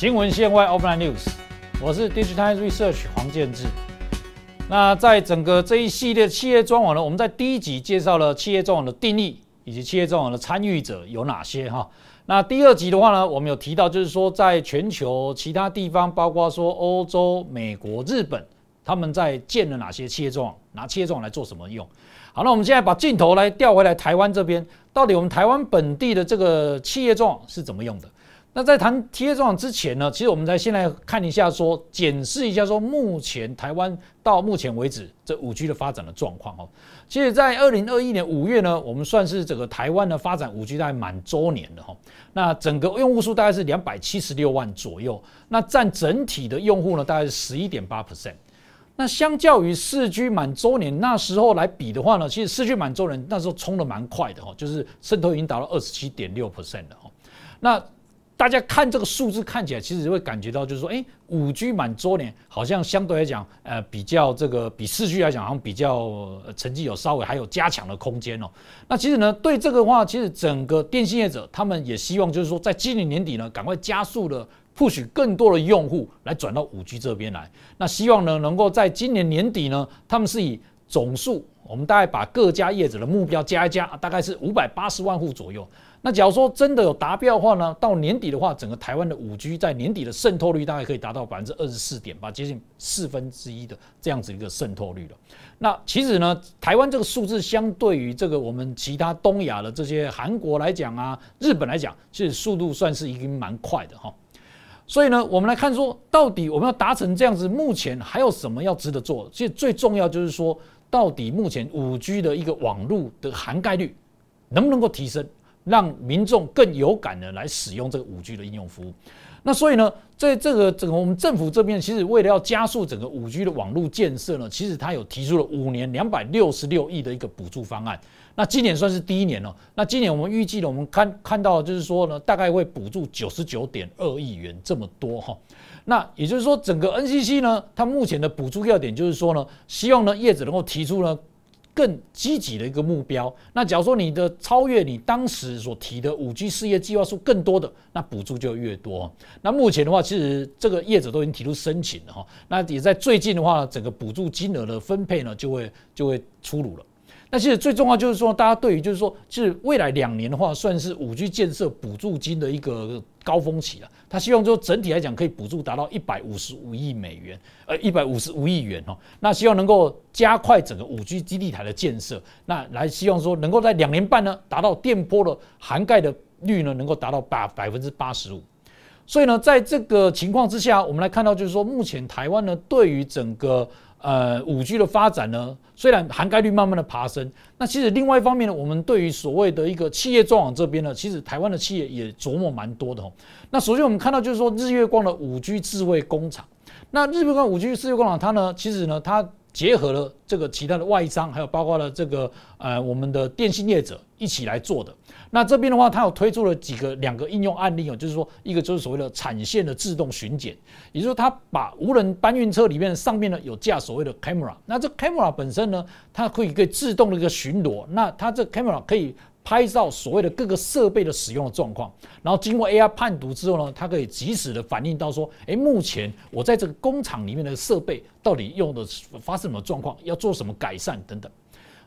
新闻线外 Offline News，我是 Digital Research 黄建志。那在整个这一系列企业专网呢，我们在第一集介绍了企业专网的定义以及企业专网的参与者有哪些哈。那第二集的话呢，我们有提到就是说，在全球其他地方，包括说欧洲、美国、日本，他们在建了哪些企业专网，拿企业专网来做什么用？好，那我们现在把镜头来调回来台湾这边，到底我们台湾本地的这个企业专网是怎么用的？那在谈企业专网之前呢，其实我们在现在看一下，说检视一下说目前台湾到目前为止这五 G 的发展的状况哦。其实，在二零二一年五月呢，我们算是整个台湾的发展五 G 大概满周年的哈。那整个用户数大概是两百七十六万左右，那占整体的用户呢大概是十一点八 percent。那相较于四 G 满周年那时候来比的话呢，其实四 G 满周年那时候冲的蛮快的哈，就是渗透已经达到二十七点六 percent 了哈。那大家看这个数字看起来，其实会感觉到就是说，哎，五 G 满周年好像相对来讲，呃，比较这个比四 G 来讲，好像比较成绩有稍微还有加强的空间哦。那其实呢，对这个话，其实整个电信业者他们也希望就是说，在今年年底呢，赶快加速的 push 更多的用户来转到五 G 这边来。那希望呢，能够在今年年底呢，他们是以总数，我们大概把各家业者的目标加一加，大概是五百八十万户左右。那假如说真的有达标的话呢，到年底的话，整个台湾的五 G 在年底的渗透率大概可以达到百分之二十四点八，接近四分之一的这样子一个渗透率了。那其实呢，台湾这个数字相对于这个我们其他东亚的这些韩国来讲啊，日本来讲，其实速度算是已经蛮快的哈。所以呢，我们来看说，到底我们要达成这样子，目前还有什么要值得做？其实最重要就是说，到底目前五 G 的一个网络的涵盖率能不能够提升？让民众更有感的来使用这个五 G 的应用服务。那所以呢，在这个整个我们政府这边，其实为了要加速整个五 G 的网络建设呢，其实它有提出了五年两百六十六亿的一个补助方案。那今年算是第一年了。那今年我们预计呢，我们看看到就是说呢，大概会补助九十九点二亿元这么多哈。那也就是说，整个 NCC 呢，它目前的补助要点就是说呢，希望呢业者能够提出呢。更积极的一个目标。那假如说你的超越你当时所提的五 G 事业计划数更多的，那补助就越多。那目前的话，其实这个业者都已经提出申请了哈。那也在最近的话，整个补助金额的分配呢，就会就会出炉了。那其实最重要就是说，大家对于就是说，其实未来两年的话，算是五 G 建设补助金的一个高峰期了。他希望说整体来讲可以补助达到一百五十五亿美元，呃，一百五十五亿元哦。那希望能够加快整个五 G 基地台的建设，那来希望说能够在两年半呢，达到电波的涵盖的率呢，能够达到百百分之八十五。所以呢，在这个情况之下，我们来看到就是说，目前台湾呢，对于整个呃，五 G 的发展呢，虽然涵盖率慢慢的爬升，那其实另外一方面呢，我们对于所谓的一个企业专网这边呢，其实台湾的企业也琢磨蛮多的哦。那首先我们看到就是说，日月光的五 G 智慧工厂，那日月光五 G 智慧工厂它呢，其实呢，它结合了这个其他的外商，还有包括了这个呃我们的电信业者一起来做的。那这边的话，它有推出了几个两个应用案例哦，就是说一个就是所谓的产线的自动巡检，也就是说它把无人搬运车里面上面呢有架所谓的 camera，那这 camera 本身呢，它可以可以自动的一个巡逻，那它这 camera 可以拍照所谓的各个设备的使用的状况，然后经过 AI 判读之后呢，它可以及时的反映到说，哎，目前我在这个工厂里面的设备到底用的发生什么状况，要做什么改善等等。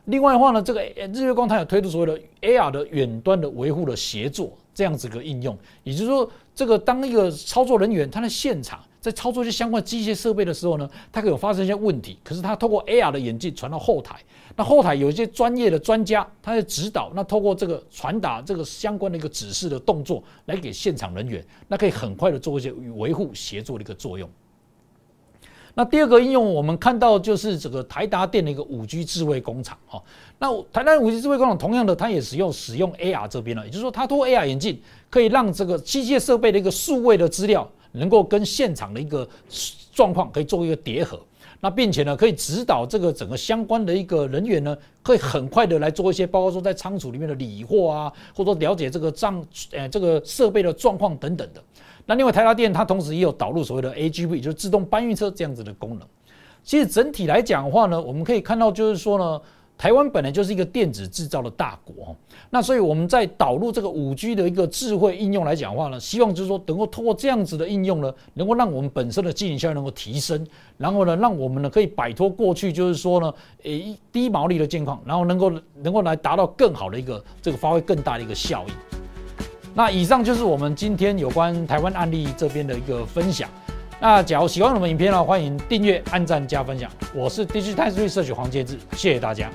另外的话呢，这个日月光它有推出所谓的 AR 的远端的维护的协作这样子个应用，也就是说，这个当一个操作人员他在现场在操作一些相关机械设备的时候呢，它可以有发生一些问题，可是它透过 AR 的眼镜传到后台，那后台有一些专业的专家他在指导，那透过这个传达这个相关的一个指示的动作来给现场人员，那可以很快的做一些维护协作的一个作用。那第二个应用，我们看到就是这个台达电的一个五 G 智慧工厂哈。那台达五 G 智慧工厂同样的，它也使用使用 AR 这边了，也就是说，它通过 AR 眼镜可以让这个机械设备的一个数位的资料，能够跟现场的一个状况可以做一个叠合。那并且呢，可以指导这个整个相关的一个人员呢，可以很快的来做一些，包括说在仓储里面的理货啊，或者说了解这个账呃这个设备的状况等等的。那另外台达电它同时也有导入所谓的 AGV，就是自动搬运车这样子的功能。其实整体来讲的话呢，我们可以看到就是说呢，台湾本来就是一个电子制造的大国，那所以我们在导入这个五 G 的一个智慧应用来讲的话呢，希望就是说能够通过这样子的应用呢，能够让我们本身的经营效率能够提升，然后呢，让我们呢可以摆脱过去就是说呢，诶低毛利的境况，然后能够能够来达到更好的一个这个发挥更大的一个效益。那以上就是我们今天有关台湾案例这边的一个分享。那假如喜欢我们影片呢，欢迎订阅、按赞、加分享。我是 Digital Research 黄杰志，谢谢大家。